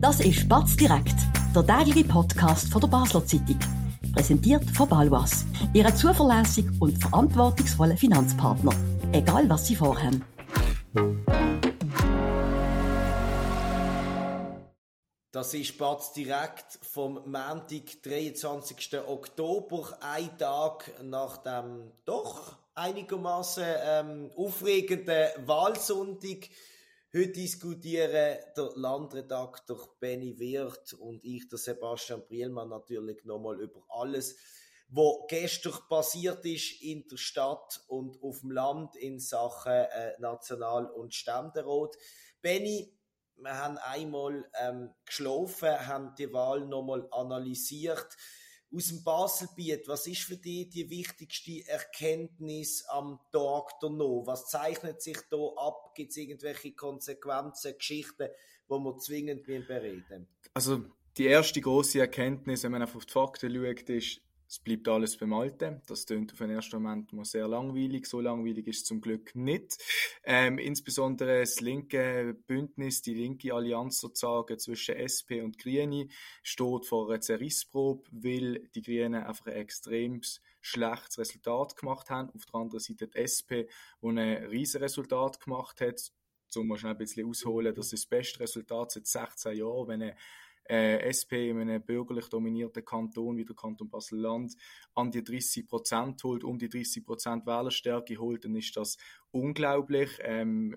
Das ist Batz direkt, der tägliche Podcast von der Basler Zeitung. Präsentiert von Balwas, Ihrem zuverlässigen und verantwortungsvollen Finanzpartner. Egal was Sie vorhaben. Das ist Batz direkt vom Montag, 23. Oktober, ein Tag nach dem doch einigermaßen ähm, aufregenden Wahlsonntag. Heute diskutieren der Landredakteur Benny Wirth und ich, der Sebastian Brielmann, natürlich nochmal über alles, was gestern passiert ist in der Stadt und auf dem Land in Sachen äh, National- und Ständerat. Benny, wir haben einmal ähm, geschlafen, haben die Wahl nochmal analysiert aus dem Baselbiet, was ist für dich die wichtigste Erkenntnis am Tag danach? Was zeichnet sich da ab? Gibt es irgendwelche Konsequenzen, Geschichten, wo wir zwingend bereden Also die erste große Erkenntnis, wenn man auf die Fakten schaut, ist, es bleibt alles beim Alten. Das klingt auf den ersten Moment mal sehr langweilig. So langweilig ist es zum Glück nicht. Ähm, insbesondere das linke Bündnis, die linke Allianz sozusagen zwischen SP und Grüne steht vor einer Zerrissprobe, weil die Grünen einfach ein extrem schlechtes Resultat gemacht haben. Auf der anderen Seite die SP, die ein riesiges Resultat gemacht hat. Um mal schnell ein bisschen ausholen, das ist das beste Resultat seit 16 Jahren, wenn eine äh, SP in einem bürgerlich dominierten Kanton wie der Kanton Basel-Land an die 30 Prozent holt, um die 30 Prozent Wählerstärke holt, dann ist das unglaublich. Ähm,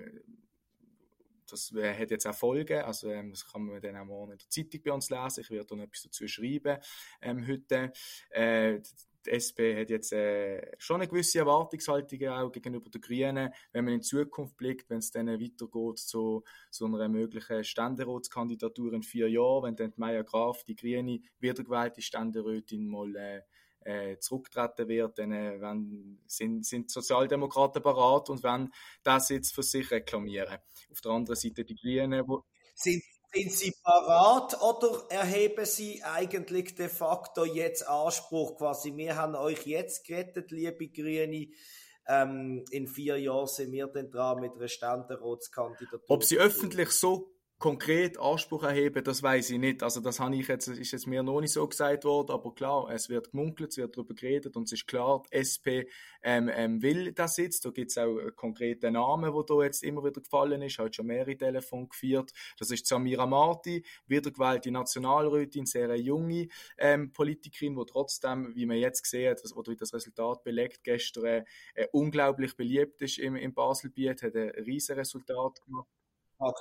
das hat jetzt auch Folgen, also ähm, das kann man dann auch morgen in der Zeitung bei uns lesen, ich werde dann etwas dazu schreiben ähm, heute. Äh, die SP hat jetzt äh, schon eine gewisse Erwartungshaltung auch gegenüber den Grünen, wenn man in Zukunft blickt, wenn es dann weitergeht zu so einer möglichen Ständeratskandidatur in vier Jahren, wenn dann Maya Graf, die Grüne, wiedergewählte Ständerätin, mal äh, äh, zurücktreten wird, dann äh, wenn, sind, sind Sozialdemokraten parat und wenn das jetzt für sich reklamieren. Auf der anderen Seite die Grünen, wo sind sind Sie parat oder erheben Sie eigentlich de facto jetzt Anspruch quasi? Wir haben euch jetzt gerettet, liebe Grüne. Ähm, in vier Jahren sind wir dann dran mit einer Ständeratskandidatur. Ob Sie öffentlich so konkret Anspruch erheben, das weiß ich nicht. Also das habe ich jetzt, ist jetzt mir noch nicht so gesagt worden, aber klar, es wird gemunkelt, es wird darüber geredet und es ist klar, die SP ähm, ähm, will das jetzt. Da gibt es auch konkrete Namen, wo da jetzt immer wieder gefallen ist, hat schon mehrere Telefone geführt. Das ist Samira Marti, wiedergewählte Nationalrätin, sehr junge ähm, Politikerin, die trotzdem, wie man jetzt gesehen hat, oder wie das Resultat belegt, gestern äh, unglaublich beliebt ist im, im Baselbiet, hat ein riesen Resultat gemacht.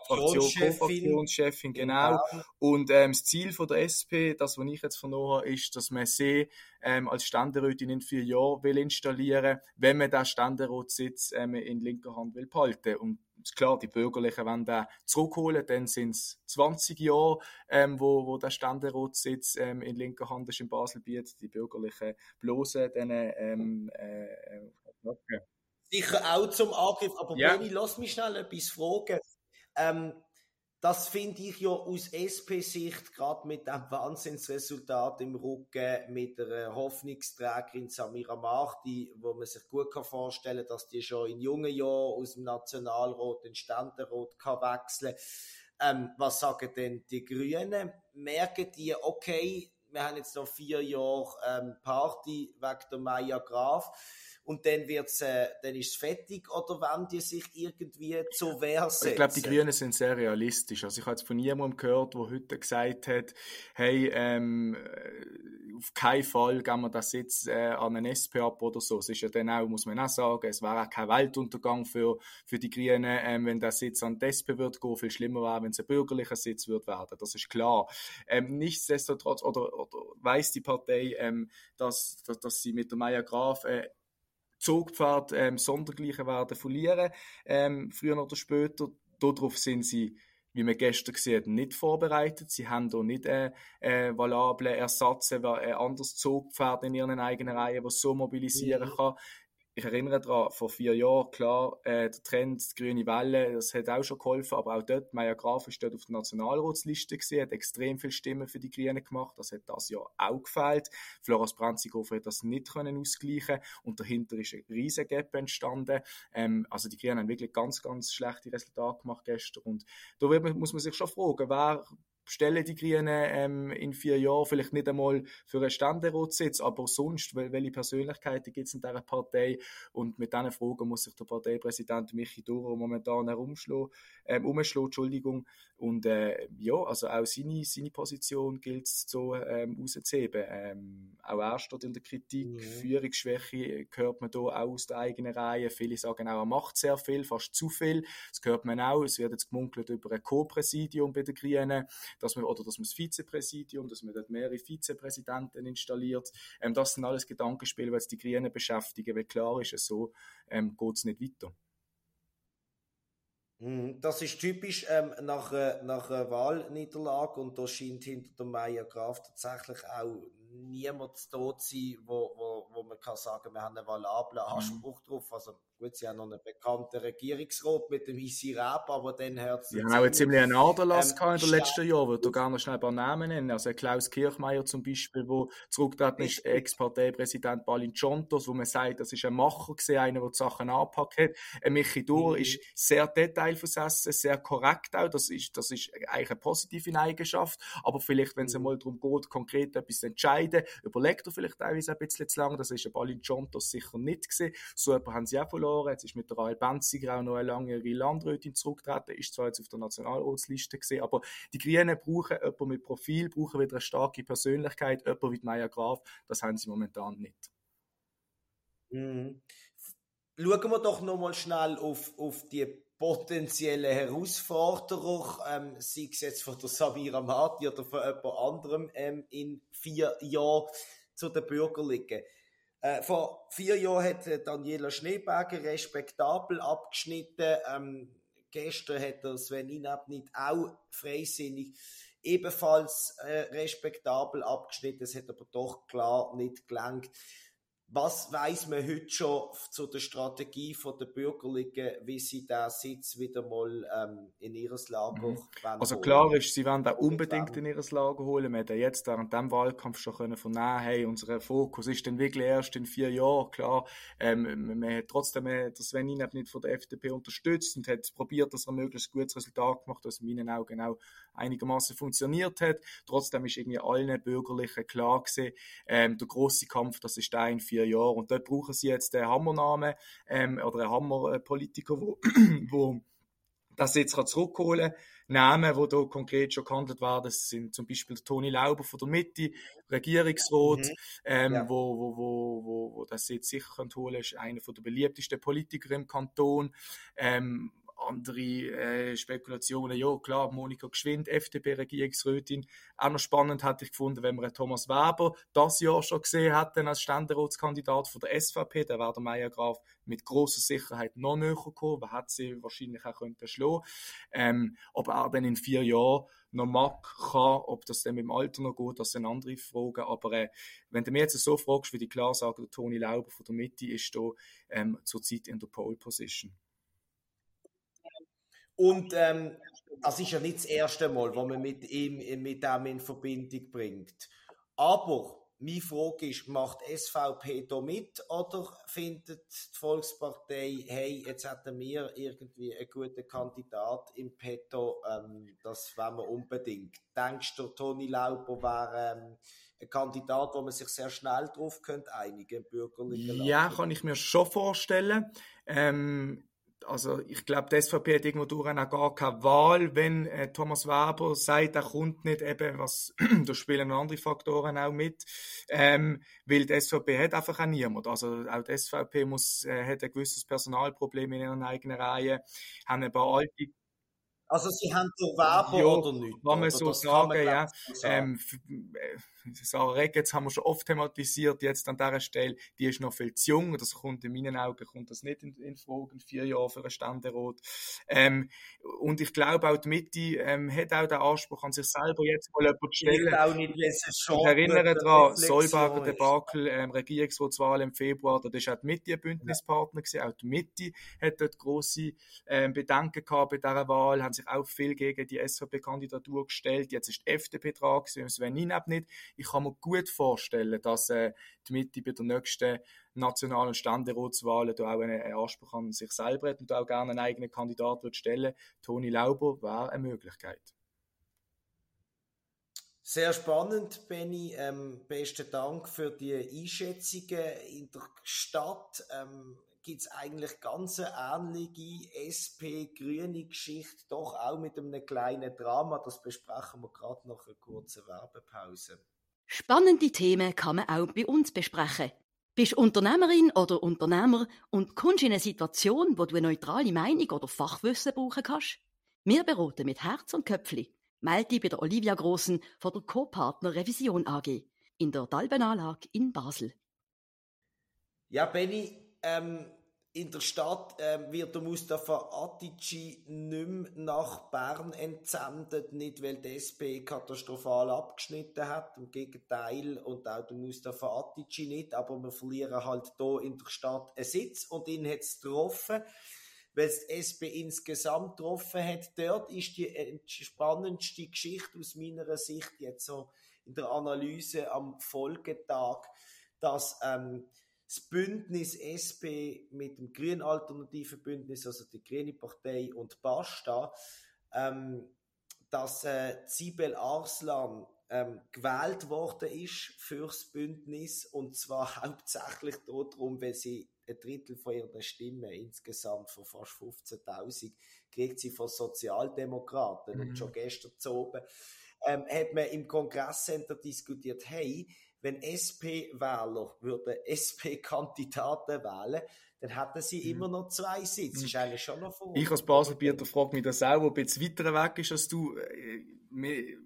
Fraktionschefin, Fraktionschefin genau. genau. Und ähm, das Ziel von der SP, das, was ich jetzt vernommen habe, ist, dass man sie ähm, als Ständerätin in vier Jahren will installieren, wenn man den Ständeratssitz ähm, in linker Hand will behalten. Und klar, die Bürgerlichen wollen den zurückholen, dann sind es 20 Jahre, ähm, wo, wo der Ständeratssitz ähm, in linker Hand ist in Basel bietet. Die Bürgerlichen bloßen dann ähm, äh, okay. Sicher auch zum Angriff, aber ja. Benni, lass mich schnell etwas fragen. Ähm, das finde ich ja aus SP-Sicht, gerade mit dem Wahnsinnsresultat im Rücken, mit der Hoffnungsträgerin Samira Marti, wo man sich gut kann vorstellen dass die schon in jungen Jahren aus dem Nationalrat in Ständerat kann wechseln ähm, Was sagen denn die Grünen? Merken die, okay, wir haben jetzt noch vier Jahre ähm, Party wegen der Maya Graf und dann wird's, äh, dann ist es fertig oder wenn die sich irgendwie zur Wehr setzen? Ich glaube, die Grünen sind sehr realistisch. Also ich habe jetzt von niemandem gehört, der heute gesagt hat, hey, ähm, äh, auf keinen Fall geben wir das jetzt äh, an einen SP ab oder so. Es ist ja dann auch, muss man auch sagen, es wäre auch kein Weltuntergang für, für die Grünen, ähm, wenn der Sitz an die SP wird gehen. Viel schlimmer wäre, wenn es ein bürgerlicher Sitz wird werden. Das ist klar. Ähm, nichtsdestotrotz, oder, oder weiß die Partei, ähm, dass, dass, dass sie mit der Maya Graf äh, Zugpfad ähm, Sondergleichen werden verlieren, ähm, früher oder später. Darauf sind sie, wie wir gestern gesehen haben, nicht vorbereitet. Sie haben hier nicht einen äh, valablen Ersatz, ein anderes Zugpferd in ihren eigenen Reihen, das so mobilisieren mhm. kann ich erinnere daran, vor vier Jahren, klar, äh, der Trend, die grüne Welle, das hat auch schon geholfen, aber auch dort, Maya Graf ist dort auf der Nationalratsliste gesehen, hat extrem viele Stimmen für die Grünen gemacht, das hat das Jahr auch gefehlt. Floras Brenzighofer hat das nicht können ausgleichen und dahinter ist ein riesen Gap entstanden. Ähm, also die Grünen haben wirklich ganz, ganz schlechte Resultate gemacht gestern und da muss man sich schon fragen, wer stellen die Grünen ähm, in vier Jahren vielleicht nicht einmal für einen Ständeratssitz, aber sonst, welche Persönlichkeiten gibt es in dieser Partei? Und mit diesen Fragen muss sich der Parteipräsident Michi Duro momentan herumschlagen, ähm, umschlagen, Entschuldigung. Und äh, ja, also auch seine, seine Position gilt es so ähm, rauszuheben. Ähm, auch er steht in der Kritik. Mhm. Führungsschwäche hört man hier auch aus der eigenen Reihe. Viele sagen auch, er macht sehr viel, fast zu viel. Das hört man auch. Es wird jetzt gemunkelt über ein Co-Präsidium bei den Grünen dass man, oder dass man das Vizepräsidium, dass man dort mehrere Vizepräsidenten installiert. Ähm, das sind alles Gedankenspiele, die die Grünen beschäftigen, weil klar ist, so ähm, geht es nicht weiter. Mhm, das ist typisch ähm, nach, äh, nach einer Wahlniederlage und da scheint hinter der Meier Graf tatsächlich auch niemand zu sein, wo, wo, wo man kann sagen, wir haben einen valablen mhm. Anspruch drauf. Also gut, sie haben noch einen bekannten Regierungsrat mit dem Isi Rab, aber dann hört. Sie haben auch ziemlich einen Aderlass ähm, in den letzten Jahren, würde ich gerne schnell ein paar Namen nennen. Also Klaus Kirchmeier zum Beispiel, wo zurückgetreten ist, Ex-Parteipräsident Balin Chontos, wo man sagt, das ist ein Macher gewesen, einer, der die Sachen angepackt hat. Ein Michi Dur mhm. ist sehr detailversessen, sehr korrekt auch, das ist, das ist eigentlich eine positive Eigenschaft, aber vielleicht, wenn es mhm. einmal darum geht, konkret etwas zu entscheiden, überlegt er vielleicht teilweise ein bisschen zu lange, das ist ein Balin Chontos sicher nicht gewesen. So jemand haben sie auch verloren verloren. Jetzt ist mit der Rael Benziger auch noch eine langjährige Landrätin zurückgetreten, ist zwar jetzt auf der Nationalratsliste gesehen, aber die Grünen brauchen jemanden mit Profil, brauchen wieder eine starke Persönlichkeit, jemanden wie Maya Graf, das haben sie momentan nicht. Mhm. Schauen wir doch noch mal schnell auf, auf die potenzielle Herausforderung, ähm, sei es jetzt von der Samira Mati oder von jemand anderem ähm, in vier Jahren zu den Bürgerlichen. Äh, vor vier Jahren hat äh, Daniela Schneeberger respektabel abgeschnitten. Ähm, gestern hat der Sven Inabnit auch freisinnig ebenfalls äh, respektabel abgeschnitten. Es hat aber doch klar nicht gelangt. Was weiß man heute schon zu der Strategie der Bürgerlichen, wie sie da Sitz wieder mal ähm, in ihr Lager mhm. Also klar ist, sie werden da unbedingt in ihr Lager holen. Wir haben jetzt während dem Wahlkampf schon können vernehmen, hey, unser Fokus ist dann wirklich erst in vier Jahren. Klar, ähm, man hat trotzdem äh, das Sven nicht von der FDP unterstützt und hat probiert, dass er ein möglichst gutes Resultat gemacht, das in meinen Augen auch einigermaßen funktioniert hat. Trotzdem ist irgendwie allen Bürgerlichen klar gewesen, ähm, der große Kampf, das ist da in vier Jahren. Und dort brauchen sie jetzt den Hammernamen ähm, oder einen Hammerpolitiker, wo, wo das jetzt zurückholen kann. Namen, die hier konkret schon gehandelt werden, das sind zum Beispiel Toni Lauber von der Mitte, Regierungsrat, mhm. ähm, ja. wo, wo, wo, wo, wo das jetzt sicher holen kann, ist einer der beliebtesten Politiker im Kanton. Ähm, andere äh, Spekulationen, ja klar, Monika Geschwind, FDP-Regierungsrätin. Auch noch spannend hätte ich gefunden, wenn man Thomas Weber das Jahr schon gesehen hätten als Ständeratskandidat von der SVP, der wäre der Meier Graf mit großer Sicherheit noch näher gekommen, wer hat sie wahrscheinlich auch könnte schlagen. Ähm, ob er dann in vier Jahren noch mag kann, ob das dann mit dem Alter noch geht, das sind andere Fragen. Aber äh, wenn du mir jetzt so fragst, wie die klar sagen, der Toni Lauber von der Mitte ist da ähm, zurzeit in der Pole Position. Und ähm, das ist ja nicht das erste Mal, wo man mit ihm mit dem in Verbindung bringt. Aber meine Frage ist, macht SVP da mit oder findet die Volkspartei, hey, jetzt hätten wir irgendwie einen guten Kandidat im Petto, ähm, das wollen wir unbedingt. Denkst du, Toni Lauber wäre ähm, ein Kandidat, wo man sich sehr schnell drauf könnte einigen, bürgerlichen Ja, kann ich mir schon vorstellen. Ähm, also ich glaube, die SVP hat irgendwo durch auch gar keine Wahl, wenn äh, Thomas Weber sagt, er kommt nicht eben, was, da spielen andere Faktoren auch mit, ähm, weil die SVP hat einfach auch niemand. Also auch die SVP muss, äh, hat ein gewisses Personalproblem in ihren eigenen Reihen, haben ein paar alte also sie haben den Weber ja, oder nicht? Kann man so sagen, man ja. Ähm, äh, Sarah Regetz haben wir schon oft thematisiert, jetzt an dieser Stelle, die ist noch viel zu jung, das kommt in meinen Augen kommt das nicht in, in Frage, in vier Jahren für einen Ständerat. Ähm, und ich glaube auch die Mitte ähm, hat auch den Anspruch an sich selber, jetzt mal jemanden zu stellen. Auch nicht, ich erinnere daran, Solberger Debakel, ähm, Regierungsratswahl im Februar, da ist auch die Mitte ein Bündnispartner gewesen, auch die Mitte hat dort grosse ähm, Bedenken gehabt bei dieser Wahl, haben sich auch viel gegen die SVP-Kandidatur gestellt, jetzt ist die FDP dran gewesen, Sven Ninab nicht ich kann mir gut vorstellen, dass äh, die Mitte bei der nächsten nationalen Ständeratswahlen da auch einen Anspruch an sich selber hat und auch gerne einen eigenen Kandidat wird stellen. Toni Lauber wäre eine Möglichkeit. Sehr spannend, Benny. Ähm, besten Dank für die Einschätzungen in der Stadt. Ähm, gibt es eigentlich ganz ähnliche SP-grüne Geschichte, doch auch mit einem kleinen Drama. Das besprechen wir gerade nach einer kurzen Werbepause. Spannende Themen kann man auch bei uns besprechen. Bist Unternehmerin oder Unternehmer und kommst in eine Situation, wo du eine neutrale Meinung oder Fachwissen brauchen kannst? Wir beraten mit Herz und Köpfli. Melde dich bei der Olivia Grossen von der Co-Partner Revision AG in der Dalbenanlage in Basel. Ja, Benny, ähm, in der Stadt ähm, wird der Mustafa Atici nicht mehr nach Bern entsendet, nicht weil die SP katastrophal abgeschnitten hat, im Gegenteil, und auch der Mustafa Atici nicht, aber wir verlieren halt hier in der Stadt einen Sitz und ihn hat es getroffen, weil es die SP insgesamt getroffen hat. Dort ist die spannendste Geschichte aus meiner Sicht jetzt so in der Analyse am Folgetag, dass ähm, das Bündnis SP mit dem Grünen Alternativen Bündnis, also die Grüne Partei und Basta, ähm, dass äh, Sibel Arslan ähm, gewählt worden ist fürs Bündnis und zwar hauptsächlich darum, weil sie ein Drittel von ihren Stimmen insgesamt von fast 15.000 kriegt sie von Sozialdemokraten mhm. und schon gestern zu oben ähm, hat man im Kongresscenter diskutiert, hey, wenn SP-Wähler würden SP-Kandidaten wählen, dann hätten sie mhm. immer noch zwei Sitze. Das ist eigentlich schon noch vor. Ich als Baselbieter frage mich das auch, ob jetzt weiter weg ist als du.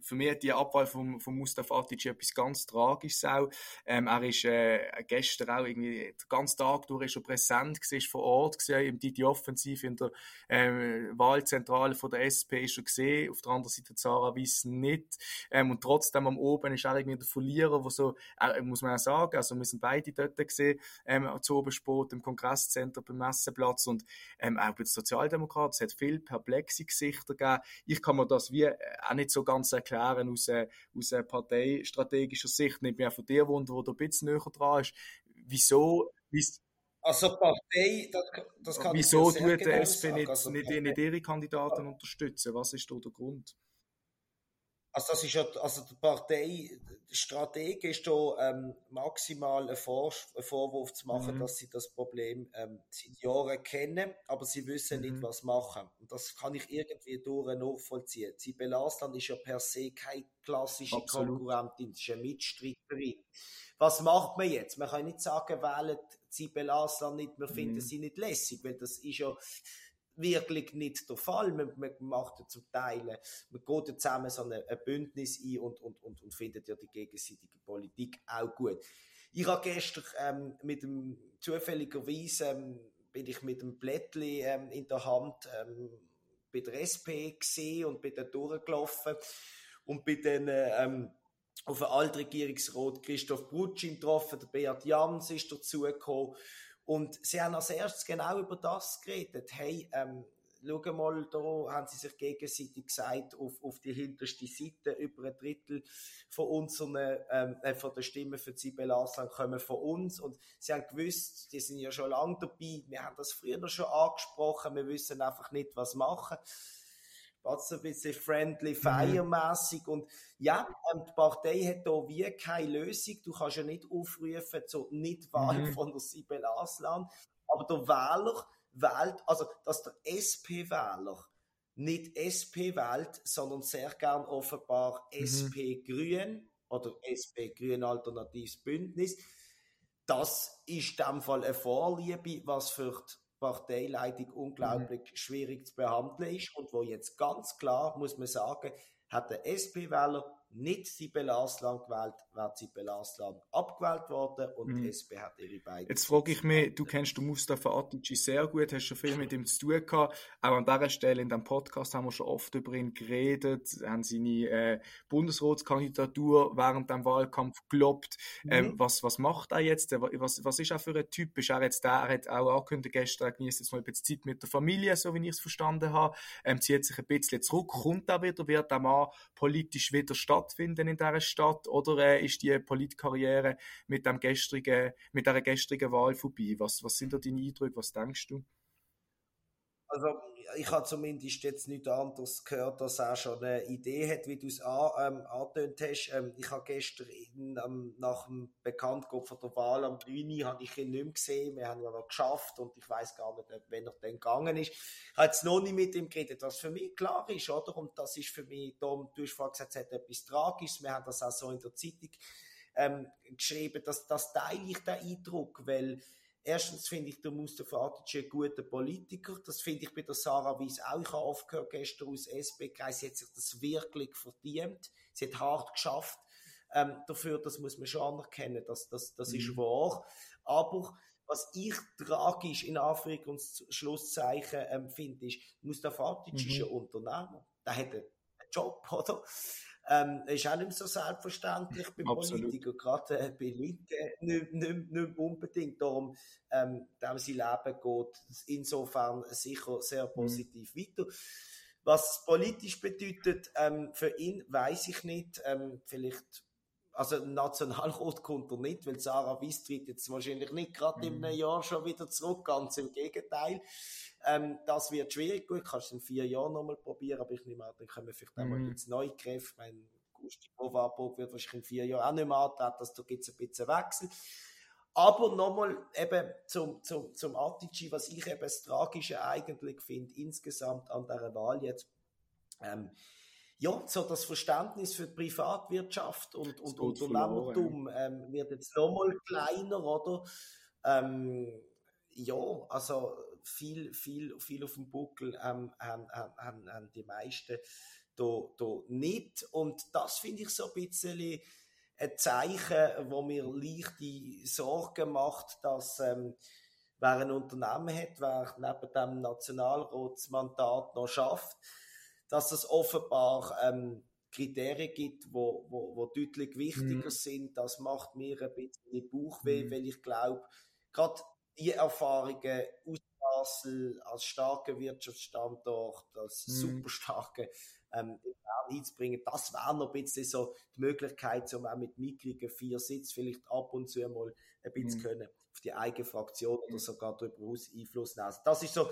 Für mich hat die Abwahl von, von Mustafa Atic etwas ganz Tragisches auch. Ähm, er ist äh, gestern auch irgendwie den ganzen Tag durch schon präsent gewesen, vor Ort gesehen, im Didi Offensiv in der ähm, Wahlzentrale von der SP ist er gesehen, auf der anderen Seite Zara Weiss nicht. Ähm, und trotzdem am Oben ist er irgendwie der Verlierer, wo so, äh, muss man auch sagen, also wir sind beide dort gesehen, ähm, zu Obersport im Kongresscenter beim Messeplatz und ähm, auch bei den Sozialdemokraten, es hat viel perplexe Gesichter gegeben. Ich kann mir das wie äh, auch nicht so ganz erklären aus, äh, aus äh, parteistrategischer Sicht. Nicht mehr von dir wunder, wo du ein bisschen näher dran ist. Wieso? Also Partei, das, das kann Wieso tut der SP nicht, also nicht, nicht ihre Kandidaten unterstützen? Was ist da der Grund? Also das ist ja, also die Partei strategisch da ähm, maximal einen, Vor einen, Vorwurf zu machen, mhm. dass sie das Problem ähm, seit Jahren kennen, aber sie wissen mhm. nicht, was machen. Und das kann ich irgendwie durch nachvollziehen. Sie Aslan ist ja per se keine klassische Absolut. Konkurrentin, sie ist eine Mitstreiterin. Was macht man jetzt? Man kann nicht sagen, wählen Sibel Aslan nicht, wir finden mhm. sie nicht lässig, weil das ist ja wirklich nicht der Fall. Man, man macht ja zum Teil, man geht ja zusammen so ein, ein Bündnis ein und, und, und, und findet ja die gegenseitige Politik auch gut. Ich habe gestern ähm, mit dem, zufälligerweise ähm, bin ich mit dem Blättli ähm, in der Hand ähm, bei der SP gesehen und bin da durchgelaufen und bin dann ähm, auf den Altregierungsrat Christoph Brutschin getroffen, der Beat Jans ist dazugekommen und sie haben als erstes genau über das geredet. Hey, ähm, schau mal, da haben sie sich gegenseitig gesagt, auf, auf die hinterste Seite, über ein Drittel von unseren, ähm, äh, von der Stimmen für Sibel Aslan kommen von uns. Und sie haben gewusst, die sind ja schon lange dabei, wir haben das früher schon angesprochen, wir wissen einfach nicht, was machen was ein bisschen friendly, mhm. feiermässig und ja, und die Partei hat da wie keine Lösung. Du kannst ja nicht aufrufen zur Nichtwahl mhm. von der Sibel Aslan, aber der Wähler wählt, also dass der SP-Wähler nicht SP wählt, sondern sehr gern offenbar mhm. SP Grün oder SP Grün Alternatives Bündnis. Das ist in dem Fall eine Vorliebe, was für die Parteileitung unglaublich mhm. schwierig zu behandeln ist und wo jetzt ganz klar, muss man sagen, hat der SP-Wähler nicht Sibel Arslan gewählt, wäre Sibel Arslan abgewählt worden und mhm. die SP hat ihre beiden. Jetzt frage ich mich, du kennst den Mustafa Atici sehr gut, hast schon viel mit ihm zu tun gehabt. Auch an dieser Stelle in diesem Podcast haben wir schon oft über ihn geredet, haben seine äh, Bundesratskandidatur während dem Wahlkampf gelobt. Mhm. Ähm, was, was macht er jetzt? Was, was ist er für ein Typ? Ist er jetzt der, er hat auch angekündigt gestern, er genießt jetzt mal ein bisschen Zeit mit der Familie, so wie ich es verstanden habe, ähm, zieht sich ein bisschen zurück, kommt er wieder, wird der Mann politisch wieder stattfinden in dieser Stadt oder äh, ist die Politkarriere mit, dem gestrigen, mit dieser gestrigen Wahl vorbei? Was, was sind da deine Eindrücke? Was denkst du? Also ich habe zumindest jetzt nicht anderes gehört, dass er schon eine Idee hat, wie du es an, ähm, hast. Ähm, ich habe gestern in, ähm, nach dem Bekanntgeben von der Wahl am 9. habe ich ihn nicht mehr gesehen. Wir haben ja noch geschafft und ich weiß gar nicht, wenn er dann gegangen ist. Ich habe jetzt noch nicht mit ihm geredet, was für mich klar ist, oder? Und das ist für mich, Tom, du hast vorhin gesagt, es hat etwas Tragisches. Wir haben das auch so in der Zeitung ähm, geschrieben, dass das teile ich den Eindruck, weil Erstens finde ich, der Mustafa Atic ein guter Politiker. Das finde ich bei der Sarah Weiss auch. Ich habe oft gehört, gestern aus SP-Kreis, sie hat sich das wirklich verdient. Sie hat hart geschafft. Ähm, dafür, das muss man schon anerkennen, das, das, das mhm. ist wahr. Aber was ich tragisch in Anführungs- und Schlusszeichen ähm, finde, ist, Mustafa Atic mhm. ist ein Unternehmer. Der hat einen Job, oder? Ähm, ist auch nicht so selbstverständlich bei Politikern, gerade äh, bei Linken nicht, nicht, nicht unbedingt. Darum, ähm, dem sein Leben geht insofern sicher sehr mhm. positiv mhm. weiter. Was politisch bedeutet ähm, für ihn, weiß ich nicht. Ähm, vielleicht, also Nationalrat kommt er nicht, weil Sarah Weiss tritt jetzt wahrscheinlich nicht gerade mhm. in einem Jahr schon wieder zurück, ganz im Gegenteil. Ähm, das wird schwierig. Gut, kannst du in vier Jahren nochmal probieren, aber ich nehme an, dann kommen vielleicht einmal mhm. jetzt neue Kräfte. Mein Gusti Warburg wird wahrscheinlich in vier Jahren auch nicht mehr antreten, also da gibt es ein bisschen Wechsel. Aber nochmal eben zum, zum, zum Atici, was ich eben das Tragische eigentlich finde, insgesamt an dieser Wahl jetzt, ähm, ja, so das Verständnis für die Privatwirtschaft und, und Unternehmertum ähm, wird jetzt nochmal kleiner, oder? Ähm, ja, also viel, viel, viel auf dem Buckel ähm, haben, haben, haben die meisten da, da nicht. Und das finde ich so ein bisschen ein Zeichen, wo mir leichte Sorgen macht, dass ähm, wer ein Unternehmen hat, wer neben dem Nationalratsmandat noch schafft, dass es offenbar ähm, Kriterien gibt, wo, wo, wo deutlich wichtiger mhm. sind. Das macht mir ein bisschen Bauchweh, mhm. weil ich glaube, gerade die Erfahrungen aus Basel als starker Wirtschaftsstandort, als mhm. super starke ähm, einzubringen, das wäre noch ein bisschen so die Möglichkeit, um auch mit mickrigen vier Sitz vielleicht ab und zu mal ein bisschen mhm. können auf die eigene Fraktion oder mhm. sogar darüber aus Einfluss nehmen. Also das ist so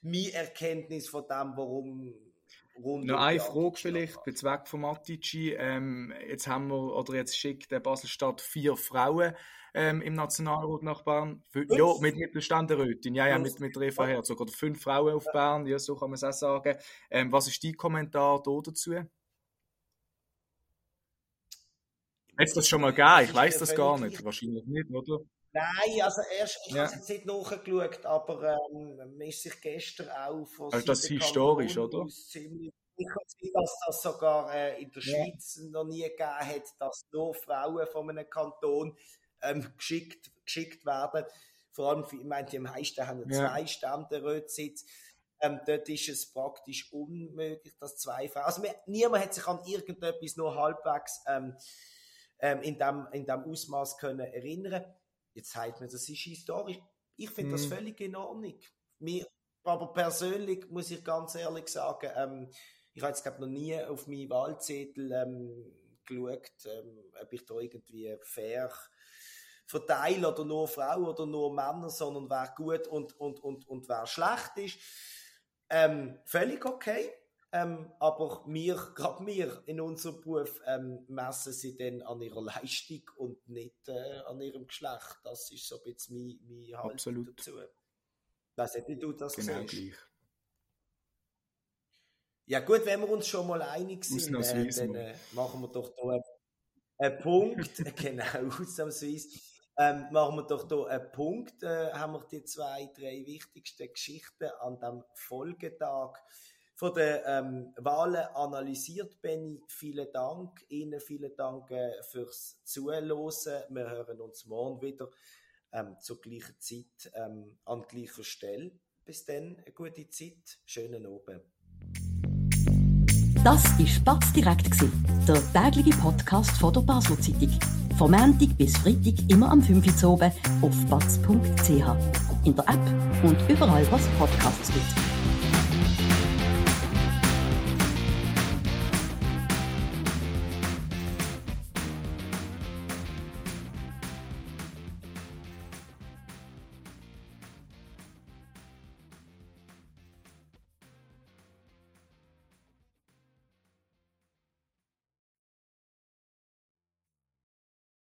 meine Erkenntnis von dem, warum Rund Noch eine Frage vielleicht, bezweckt von Matici. Ähm, jetzt haben wir, oder jetzt schickt der Basel-Stadt vier Frauen ähm, im Nationalrat nach Bern. Für, ja, mit Mittelständerrätin. Ja, ja, mit, mit Eva Herzog. Oder fünf Frauen auf Bern, ja, so kann man es auch sagen. Ähm, was ist dein Kommentar da dazu? Hat es das schon mal gegeben? Ich weiß das gar nicht. Wahrscheinlich nicht, oder? Nein, also erst, ich ja. habe es jetzt nicht nachgeschaut, aber ähm, man ist sich gestern auch von Also das ist historisch, oder? Ziemlich sicher dass das sogar äh, in der ja. Schweiz noch nie gegeben hat, dass nur Frauen von einem Kanton ähm, geschickt, geschickt werden. Vor allem, ich meine, die meisten haben ja zwei Ständerätsitz. Ähm, dort ist es praktisch unmöglich, dass zwei Frauen. Also, niemand hat sich an irgendetwas nur halbwegs ähm, ähm, in dem, in dem Ausmaß können erinnern. Jetzt sagt man, das ist historisch. Ich finde das mhm. völlig in Ordnung. Mir, aber persönlich muss ich ganz ehrlich sagen, ähm, ich habe jetzt glaube noch nie auf meinen Wahlzettel ähm, geschaut, ähm, ob ich da irgendwie fair verteile oder nur Frauen oder nur Männer, sondern wer gut und, und, und, und wer schlecht ist. Ähm, völlig okay. Ähm, aber wir, gerade wir in unserem Beruf, ähm, messen sie dann an ihrer Leistung und nicht äh, an ihrem Geschlecht. Das ist so ein bisschen mein, mein Haltung Absolut. dazu. Nicht, wie du das genau siehst. Gleich. Ja gut, wenn wir uns schon mal einig sind, äh, dann äh, machen wir doch da einen Punkt. genau, ausnahmsweise. Ähm, machen wir doch hier einen Punkt. Äh, haben wir die zwei, drei wichtigsten Geschichten an dem Folgetag von den ähm, Wahlen analysiert, Benny. Vielen Dank. Ihnen vielen Dank äh, fürs Zuhören. Wir hören uns morgen wieder ähm, zur gleichen Zeit ähm, an gleicher Stelle. Bis dann, eine gute Zeit. Schönen Abend. Das war Spatz direkt, der tägliche Podcast von der Basel Zeitung. Vom Montag bis Freitag immer am 5 Uhr oben auf batz.ch. In der App und überall, was Podcasts gibt.